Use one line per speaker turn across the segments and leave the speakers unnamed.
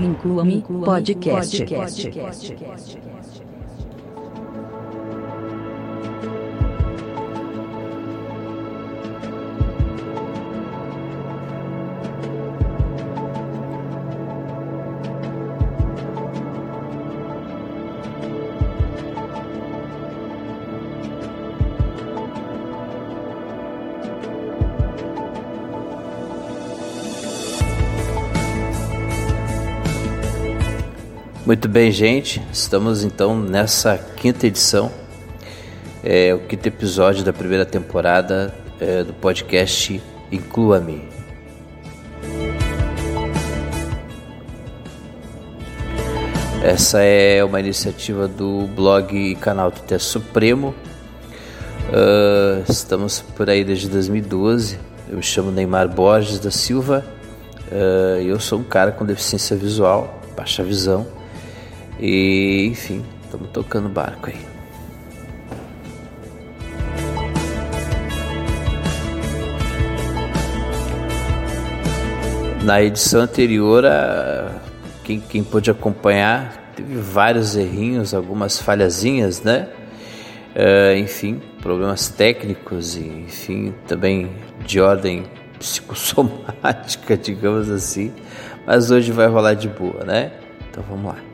Inclua-me podcast.
Muito bem, gente. Estamos então nessa quinta edição, é, o quinto episódio da primeira temporada é, do podcast Inclua-me. Essa é uma iniciativa do blog e canal Teste Supremo. Uh, estamos por aí desde 2012. Eu me chamo Neymar Borges da Silva. Uh, eu sou um cara com deficiência visual, baixa visão e enfim, estamos tocando barco aí. Na edição anterior, quem, quem pôde acompanhar, teve vários errinhos, algumas falhazinhas, né? Uh, enfim, problemas técnicos e, enfim, também de ordem psicossomática, digamos assim. Mas hoje vai rolar de boa, né? Então vamos lá.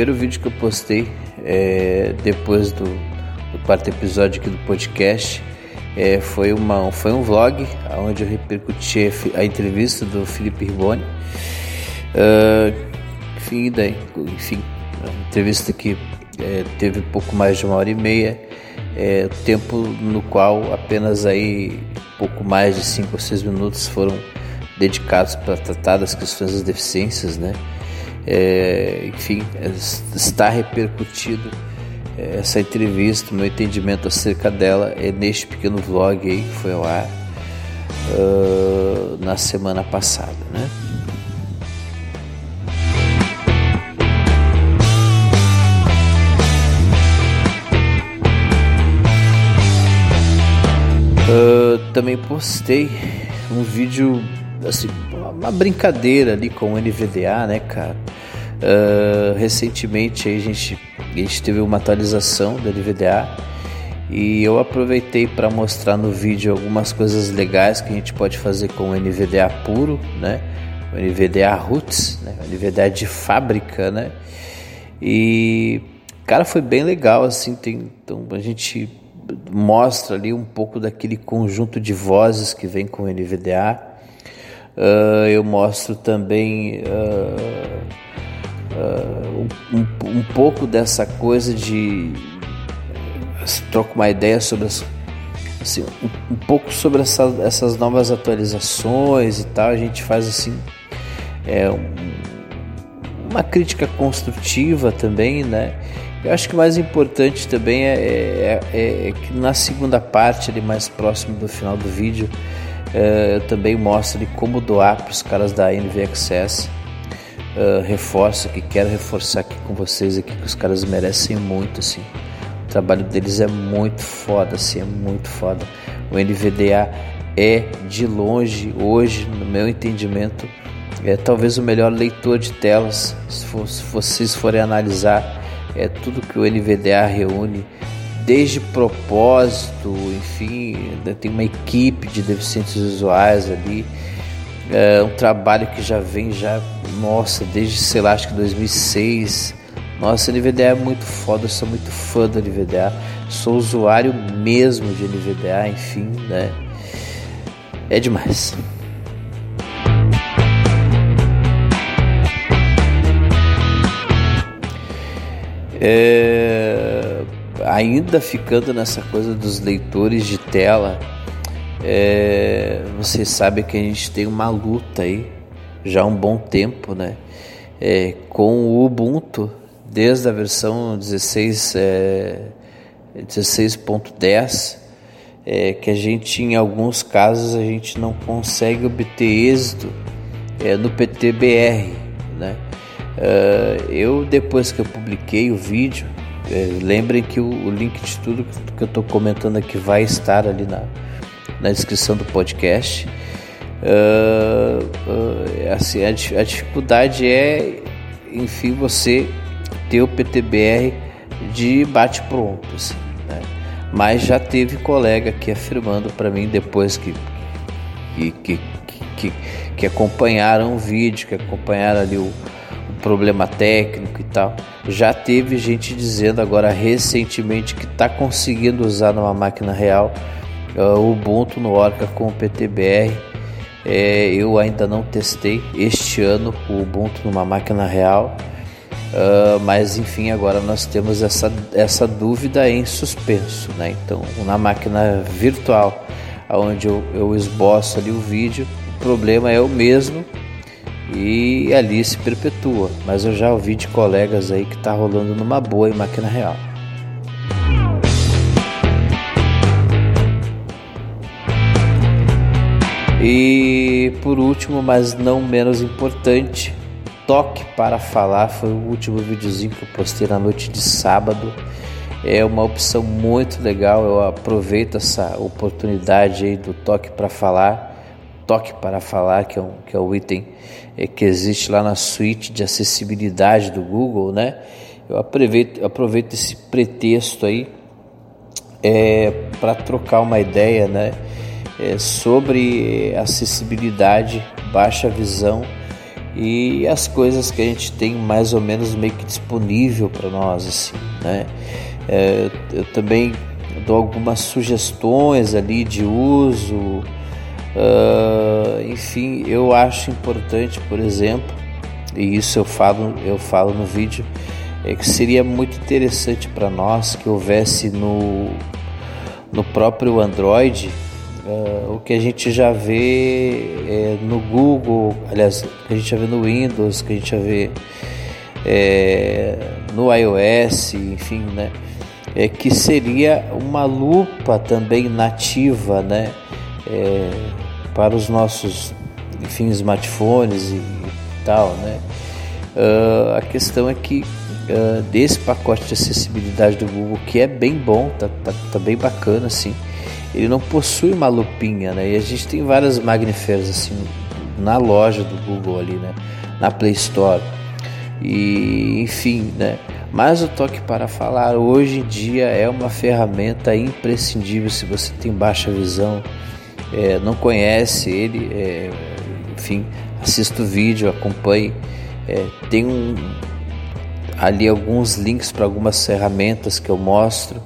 Primeiro vídeo que eu postei é, depois do, do, quarto episódio aqui do podcast é, foi, uma, foi um vlog onde eu repercuti a entrevista do Felipe Riboni. Uh, enfim, daí, enfim, a entrevista que é, teve pouco mais de uma hora e meia, é, tempo no qual apenas aí pouco mais de cinco ou seis minutos foram dedicados para tratar das questões das deficiências, né? É, enfim, está repercutido é, essa entrevista, meu entendimento acerca dela é neste pequeno vlog aí que foi ao ar uh, na semana passada, né? Uh, também postei um vídeo, assim, uma brincadeira ali com o NVDA, né, cara? Uh, recentemente a gente, a gente teve uma atualização do NVDA e eu aproveitei para mostrar no vídeo algumas coisas legais que a gente pode fazer com o NVDA puro, né? O NVDA Roots, né? O NVDA de fábrica, né? E cara, foi bem legal assim, tem, então a gente mostra ali um pouco daquele conjunto de vozes que vem com o NVDA. Uh, eu mostro também uh, uh, um, um, pouco dessa coisa de troco uma ideia sobre as, assim, um, um, pouco sobre essa, essas novas atualizações e tal. A gente faz assim é, um, uma crítica construtiva também, né? Eu acho que o mais importante também é, é, é, é que na segunda parte, ali mais próximo do final do vídeo, eu também mostro ali como doar para os caras da NV Access. Uh, reforço que quero reforçar aqui com vocês aqui que os caras merecem muito assim. O trabalho deles é muito foda, assim, é muito foda. O NVDA é de longe hoje, no meu entendimento, é talvez o melhor leitor de telas. Se, for, se vocês forem analisar é tudo que o NVDA reúne, desde propósito, enfim, tem uma equipe de deficientes visuais ali, é um trabalho que já vem já, nossa, desde sei lá, acho que 2006. Nossa, NVDA é muito foda, eu sou muito fã do NVDA, sou usuário mesmo de NVDA, enfim, né? É demais. É, ainda ficando nessa coisa dos leitores de tela, é, vocês sabem que a gente tem uma luta aí já há um bom tempo, né? é, com o Ubuntu desde a versão 16 é, 16.10 é, que a gente em alguns casos a gente não consegue obter êxito é, no PTBR, né? Uh, eu depois que eu publiquei o vídeo, é, lembrem que o, o, link de tudo que eu estou comentando aqui vai estar ali na, na descrição do podcast. Uh, uh, assim, a, a, dificuldade é, enfim, você ter o PTBR de bate pronto, assim, né? Mas já teve colega aqui afirmando para mim depois que que, que, que, que acompanharam o vídeo, que acompanharam ali o problema técnico e tal. Já teve gente dizendo agora recentemente que está conseguindo usar numa máquina real uh, o Ubuntu no Orca com o PTBR. É, eu ainda não testei este ano o Ubuntu numa máquina real. Uh, mas enfim, agora nós temos essa, essa dúvida em suspenso, né? Então, na máquina virtual, onde eu, eu esboço ali o vídeo, o problema é o mesmo e ali se perpetua. Mas eu já ouvi de colegas aí que está rolando numa boa em máquina real. E por último, mas não menos importante, toque para falar foi o último videozinho que eu postei na noite de sábado. É uma opção muito legal. Eu aproveito essa oportunidade aí do toque para falar, toque para falar, que é, um, que é o item que existe lá na suíte de acessibilidade do Google, né? Eu aproveito, aproveito esse pretexto aí é, para trocar uma ideia, né? É, sobre acessibilidade, baixa visão e as coisas que a gente tem mais ou menos meio que disponível para nós assim, né? É, eu também dou algumas sugestões ali de uso, uh, enfim, eu acho importante, por exemplo, e isso eu falo eu falo no vídeo, é que seria muito interessante para nós que houvesse no no próprio Android Uh, o que a gente já vê é, no Google, aliás, que a gente já vê no Windows, que a gente já vê é, no iOS, enfim, né? É que seria uma lupa também nativa, né? É, para os nossos, enfim, smartphones e, tal, né? Uh, a questão é que uh, desse pacote de acessibilidade do Google, que é bem bom, tá, tá, tá bem bacana, assim ele não possui uma lupinha, né? E a gente tem várias Magnifers assim na loja do Google ali, né? Na Play Store. E enfim, né? Mas o toque para falar hoje em dia é uma ferramenta imprescindível se você tem baixa visão, é, não conhece ele, é, enfim, assista o vídeo, acompanhe. É, tem um, ali alguns links para algumas ferramentas que eu mostro.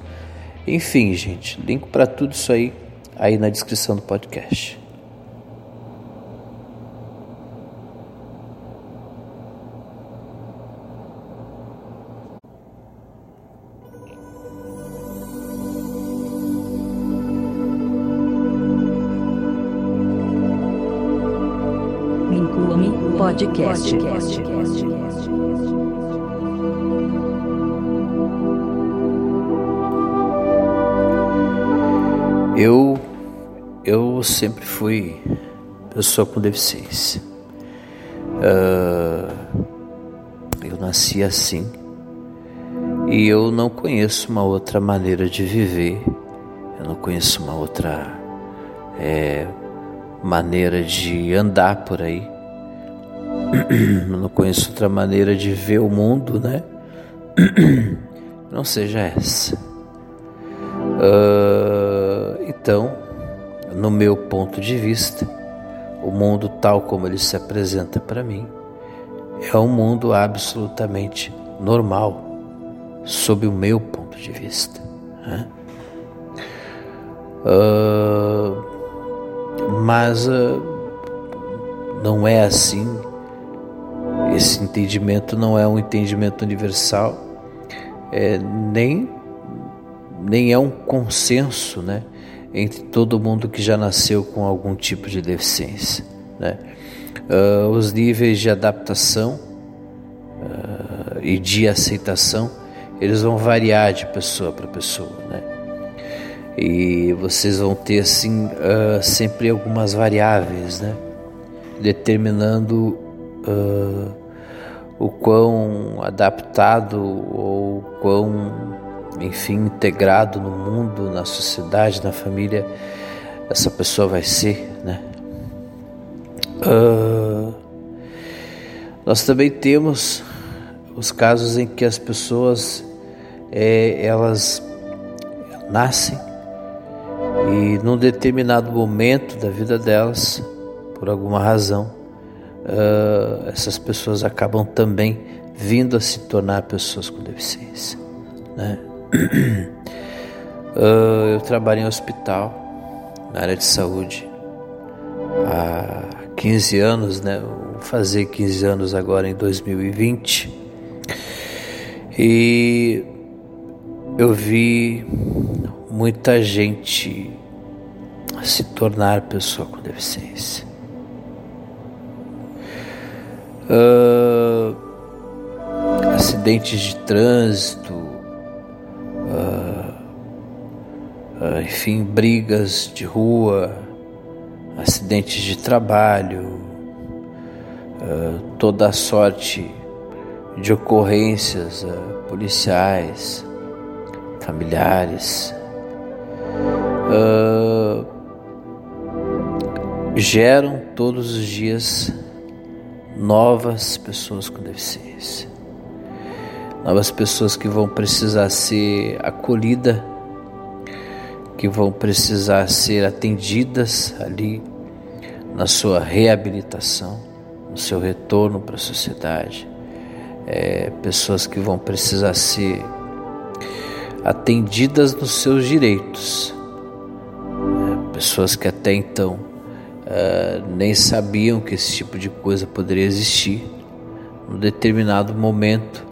Enfim, gente, link para tudo isso aí aí na descrição do podcast.
Podcast. podcast.
Eu, eu sempre fui pessoa com deficiência. Uh, eu nasci assim e eu não conheço uma outra maneira de viver. Eu não conheço uma outra é, maneira de andar por aí. Não conheço outra maneira de ver o mundo, né? Não seja essa. Uh, então, no meu ponto de vista, o mundo tal como ele se apresenta para mim é um mundo absolutamente normal, sob o meu ponto de vista. Né? Uh, mas uh, não é assim. Esse entendimento não é um entendimento universal, é, nem nem é um consenso, né, entre todo mundo que já nasceu com algum tipo de deficiência, né? Uh, os níveis de adaptação uh, e de aceitação, eles vão variar de pessoa para pessoa, né? E vocês vão ter assim uh, sempre algumas variáveis, né? Determinando uh, o quão adaptado ou quão, enfim, integrado no mundo, na sociedade, na família essa pessoa vai ser, né? Uh, nós também temos os casos em que as pessoas é, elas nascem e num determinado momento da vida delas, por alguma razão, uh, essas pessoas acabam também vindo a se tornar pessoas com deficiência. Né? Uh, eu trabalho em hospital, na área de saúde, há 15 anos, né? Vou fazer 15 anos agora em 2020. E eu vi muita gente se tornar pessoa com deficiência. Uh, acidentes de trânsito, uh, uh, enfim, brigas de rua, acidentes de trabalho, toda a sorte de ocorrências policiais, familiares. Geram todos os dias novas pessoas com deficiência, novas pessoas que vão precisar ser acolhidas, que vão precisar ser atendidas ali na sua reabilitação, no seu retorno para a sociedade, é, pessoas que vão precisar ser atendidas nos seus direitos, é, pessoas que até então uh, nem sabiam que esse tipo de coisa poderia existir, num determinado momento,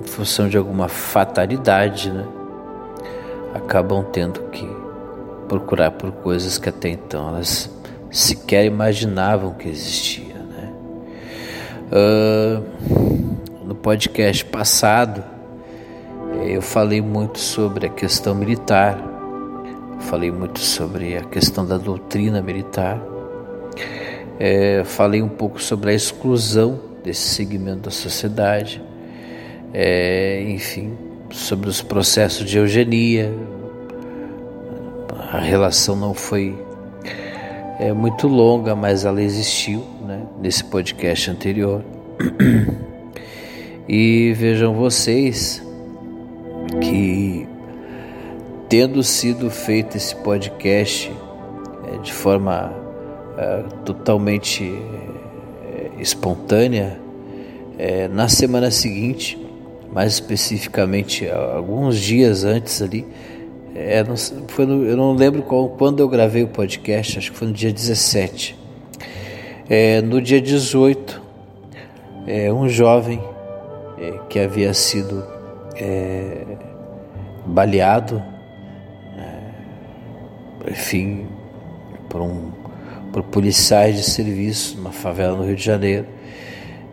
em função de alguma fatalidade, né, acabam tendo que procurar por coisas que até então elas sequer imaginavam que existia. Né? Uh, no podcast passado, eu falei muito sobre a questão militar, falei muito sobre a questão da doutrina militar, é, falei um pouco sobre a exclusão desse segmento da sociedade, é, enfim, sobre os processos de eugenia. A relação não foi é, muito longa, mas ela existiu né, nesse podcast anterior. E vejam vocês que, tendo sido feito esse podcast é, de forma é, totalmente é, espontânea, é, na semana seguinte, mais especificamente alguns dias antes ali, é, não, foi no, eu não lembro qual, quando eu gravei o podcast, acho que foi no dia 17. É, no dia 18, é, um jovem que havia sido baleado, é, enfim, por, um, por policiais de serviço numa favela no Rio de Janeiro.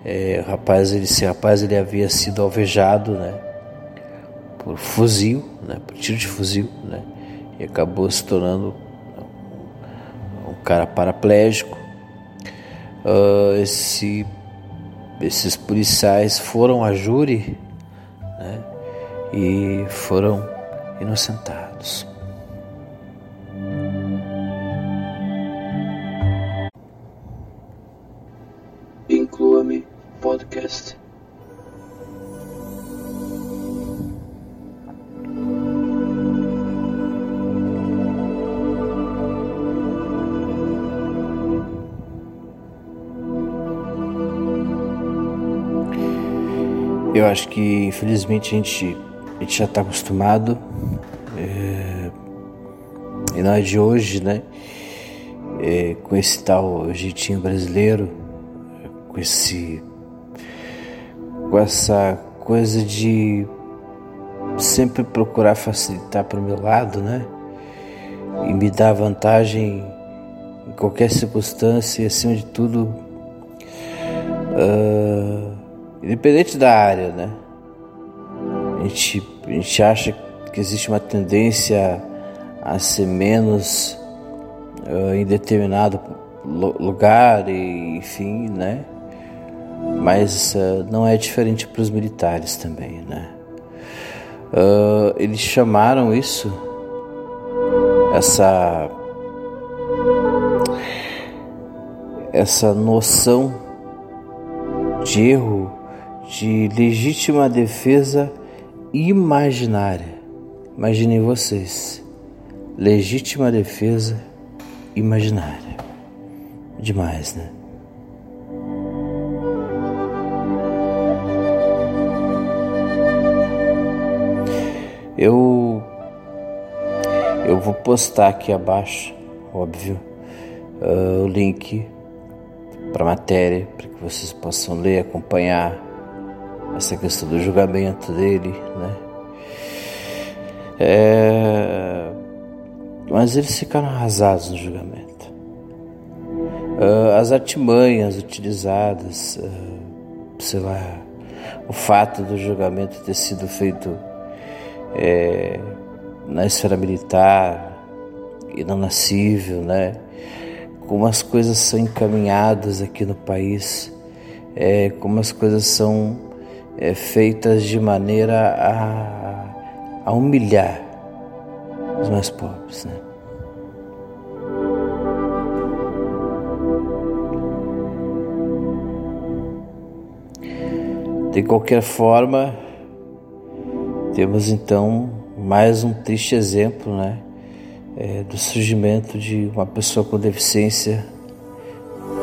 É, o rapaz, ele, esse rapaz ele havia sido alvejado, né, por fuzil, né, por tiro de fuzil, né, e acabou se tornando um cara paraplégico. Uh, esse esses policiais foram a júri né, e foram inocentados. Acho que infelizmente a gente, a gente já está acostumado. É, e não é de hoje, né? É, com esse tal jeitinho brasileiro, com esse. com essa coisa de sempre procurar facilitar para o meu lado, né? E me dar vantagem em qualquer circunstância e acima de tudo. Uh, independente da área, né? A gente, a gente acha que existe uma tendência a ser menos uh, em determinado lugar e enfim, né? Mas uh, não é diferente para os militares também, né? Uh, eles chamaram isso, essa essa noção de erro de legítima defesa imaginária. Imaginem vocês, legítima defesa imaginária. Demais, né? Eu eu vou postar aqui abaixo, óbvio, uh, o link para a matéria para que vocês possam ler, acompanhar essa questão do julgamento dele, né? É... Mas eles ficaram arrasados no julgamento. Uh, as artimanhas utilizadas, uh, sei lá, o fato do julgamento ter sido feito é, na esfera militar e não na civil, né? Como as coisas são encaminhadas aqui no país, é, como as coisas são é, feitas de maneira a, a humilhar os mais pobres, né? De qualquer forma, temos então mais um triste exemplo né, é, do surgimento de uma pessoa com deficiência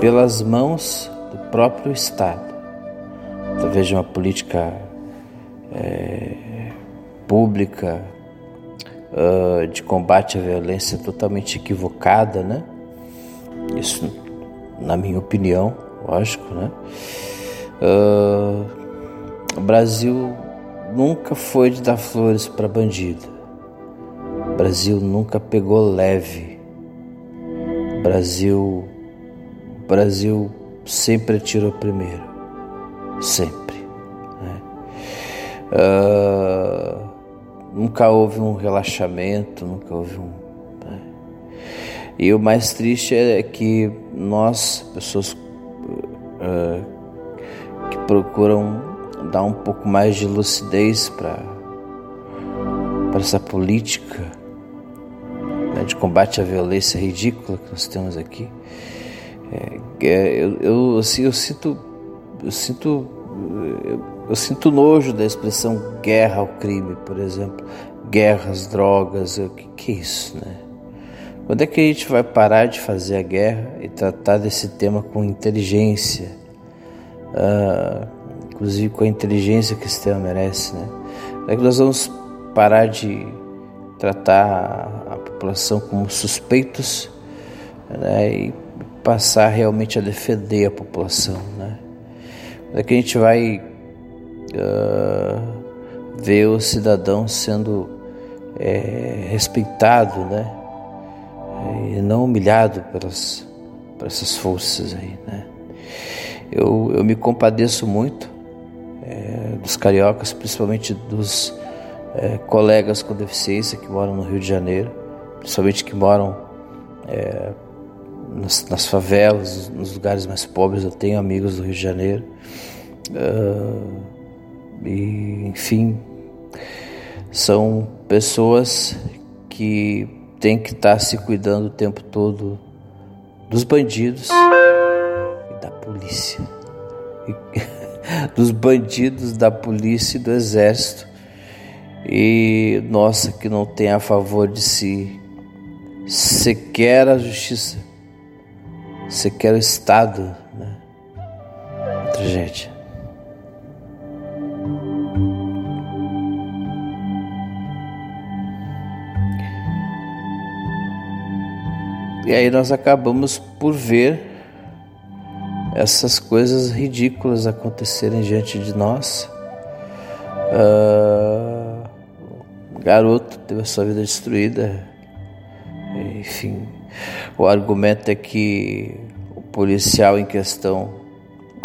pelas mãos do próprio Estado, através de uma política é, pública uh, de combate à violência totalmente equivocada, né? Isso, na minha opinião, lógico, né? Uh, o Brasil nunca foi de dar flores para bandido. O Brasil nunca pegou leve. O Brasil, o Brasil sempre atirou primeiro, sempre. Né? Uh, nunca houve um relaxamento, nunca houve um. Né? E o mais triste é que nós, pessoas uh, que procuram dar um pouco mais de lucidez para essa política né, de combate à violência ridícula que nós temos aqui. É, é, eu, eu, assim, eu sinto eu sinto eu, eu, sinto nojo da expressão guerra ao crime, por exemplo, guerras, drogas, o que, que é isso, né? Quando é que a gente vai parar de fazer a guerra e tratar desse tema com inteligência? Uh, inclusive com a inteligência que esse tema merece, né? É que nós vamos parar de tratar a população como suspeitos né? e passar realmente a defender a população, que a gente vai uh, ver o cidadão sendo é, respeitado, né? E não humilhado pelas, por essas forças aí, né? Eu, eu me compadeço muito é, dos cariocas, principalmente dos é, colegas com deficiência que moram no Rio de Janeiro, principalmente que moram é, nas, nas, favelas, nos lugares mais pobres. Eu tenho amigos do Rio de Janeiro. Uh, e, enfim, são pessoas que têm que estar se cuidando o tempo todo dos bandidos e da polícia. E, dos bandidos, da polícia e do exército. E nossa, que não tem a favor de si sequer a justiça, sequer o Estado. Né? Tragédia. E aí nós acabamos por ver essas coisas ridículas acontecerem diante de nós. Uh, garoto teve a sua vida destruída. Enfim, o argumento é que o policial em questão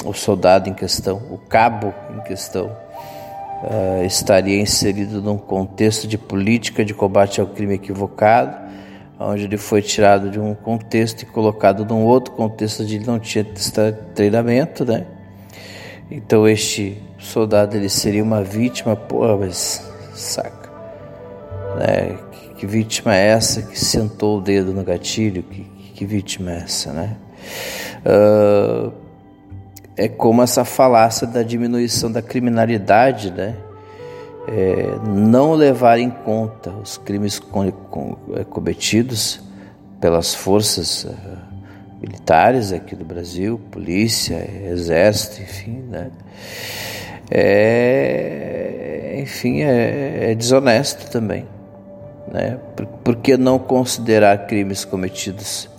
o soldado em questão, o cabo em questão, uh, estaria inserido num contexto de política de combate ao crime equivocado, onde ele foi tirado de um contexto e colocado num outro contexto onde ele não tinha treinamento, né? Então este soldado ele seria uma vítima, pô, mas saca, né? Que, vítima é essa que sentou o dedo no gatilho? Que, que vítima é essa, né? Uh, é como essa falácia da diminuição da criminalidade, né? É, não levar em conta os crimes é, cometidos pelas forças uh, militares aqui do Brasil, polícia, exército, enfim, né? É, enfim, é, é desonesto também, né? Por, por, que não considerar crimes cometidos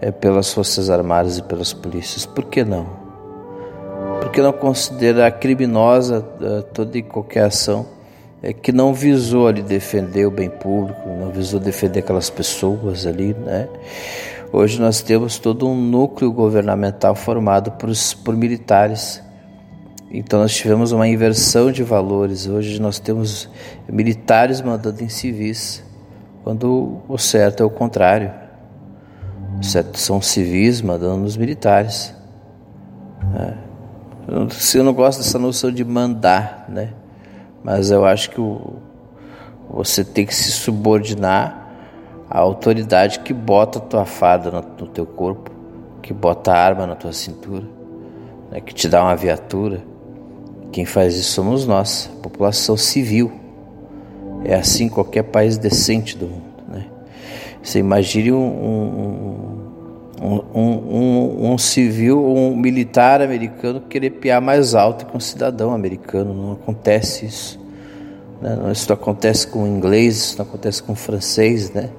é, pelas forças armadas e pelas polícias? Por que não? porque não considera criminosa uh, toda e qualquer ação é, que não visou ali defender o bem público, não visou defender aquelas pessoas ali, né? Hoje nós temos todo um núcleo governamental formado por, por militares. Então nós tivemos uma inversão de valores. Hoje nós temos militares mandando em civis, quando o certo é o contrário. O certo são civis mandando nos militares. Né? Eu não gosto dessa noção de mandar, né? Mas eu acho que o, você tem que se subordinar à autoridade que bota a tua fada no, no teu corpo, que bota a arma na tua cintura, né? que te dá uma viatura. Quem faz isso somos nós, a população civil. É assim qualquer país decente do mundo. Né? Você imagine um, um um, um, civil, um militar americano querer piar mais alto que um cidadão americano. Não acontece isso. Né? Isso não acontece com o inglês, isso não acontece com o francês, né?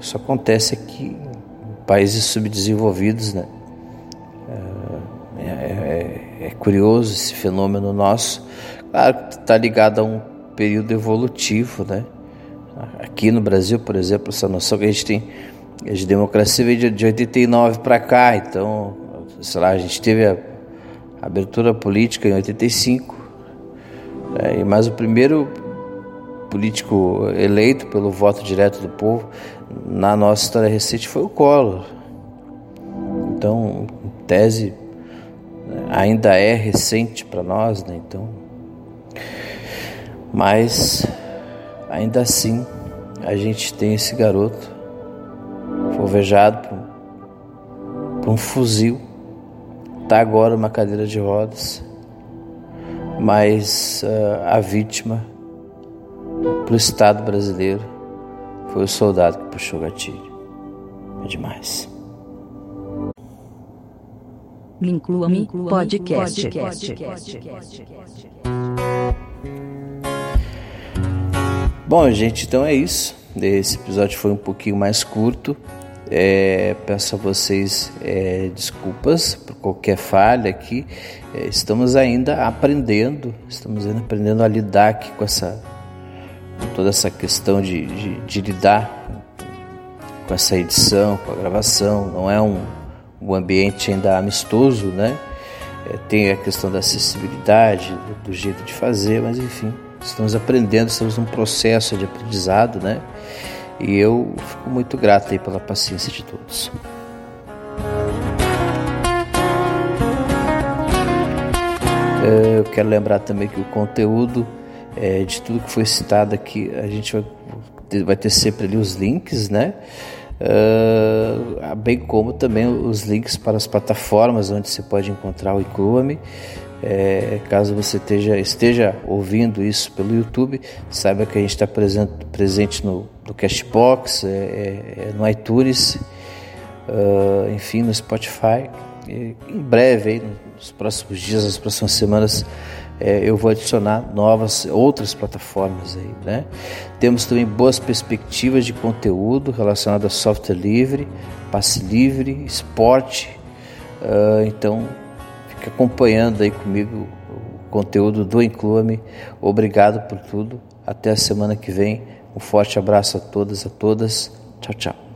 Isso acontece aqui em países subdesenvolvidos, né? É, é, é curioso esse fenômeno nosso. Claro que está ligado a um período evolutivo, né? Aqui no Brasil, por exemplo, essa noção que a gente tem a democracia veio de 89 para cá, então, sei lá, a gente teve a abertura política em 85, né, mas o primeiro político eleito pelo voto direto do povo na nossa história recente foi o Collor. Então, tese, ainda é recente para nós, né? Então, mas ainda assim a gente tem esse garoto alvejado por, por um fuzil. Está agora uma cadeira de rodas, mas uh, a vítima para o Estado brasileiro foi o soldado que puxou o gatilho. É demais.
Me inclua, me inclua podcast. podcast. podcast.
Bom, gente, então é isso. Esse episódio foi um pouquinho mais curto. É, peço a vocês é, desculpas por qualquer falha aqui. É, estamos ainda aprendendo, estamos ainda aprendendo a lidar aqui com essa com toda essa questão de, de, de, lidar com essa edição, com a gravação. Não é um, um ambiente ainda amistoso, né? É, tem a questão da acessibilidade, do, do jeito de fazer, mas enfim, estamos aprendendo, estamos num processo de aprendizado, né? E eu fico muito grato aí pela paciência de todos. Eu quero lembrar também que o conteúdo é, de tudo que foi citado aqui, a gente vai ter, vai ter sempre ali os links, né? Uh, bem como também os links para as plataformas onde você pode encontrar o Inclua-me. É, caso você esteja, esteja ouvindo isso pelo YouTube, saiba que a gente está presente, presente no, no Cashbox, é, é, é no iTunes, uh, enfim, no Spotify. E, em breve, aí, nos próximos dias, nas próximas semanas, é, eu vou adicionar novas, outras plataformas aí, né? Temos também boas perspectivas de conteúdo relacionado a software livre, passe livre, esporte. Uh, então, Fique acompanhando aí comigo o conteúdo do Inclua-me. Obrigado por tudo. Até a semana que vem. Um forte abraço a todas, a todas. Tchau, tchau.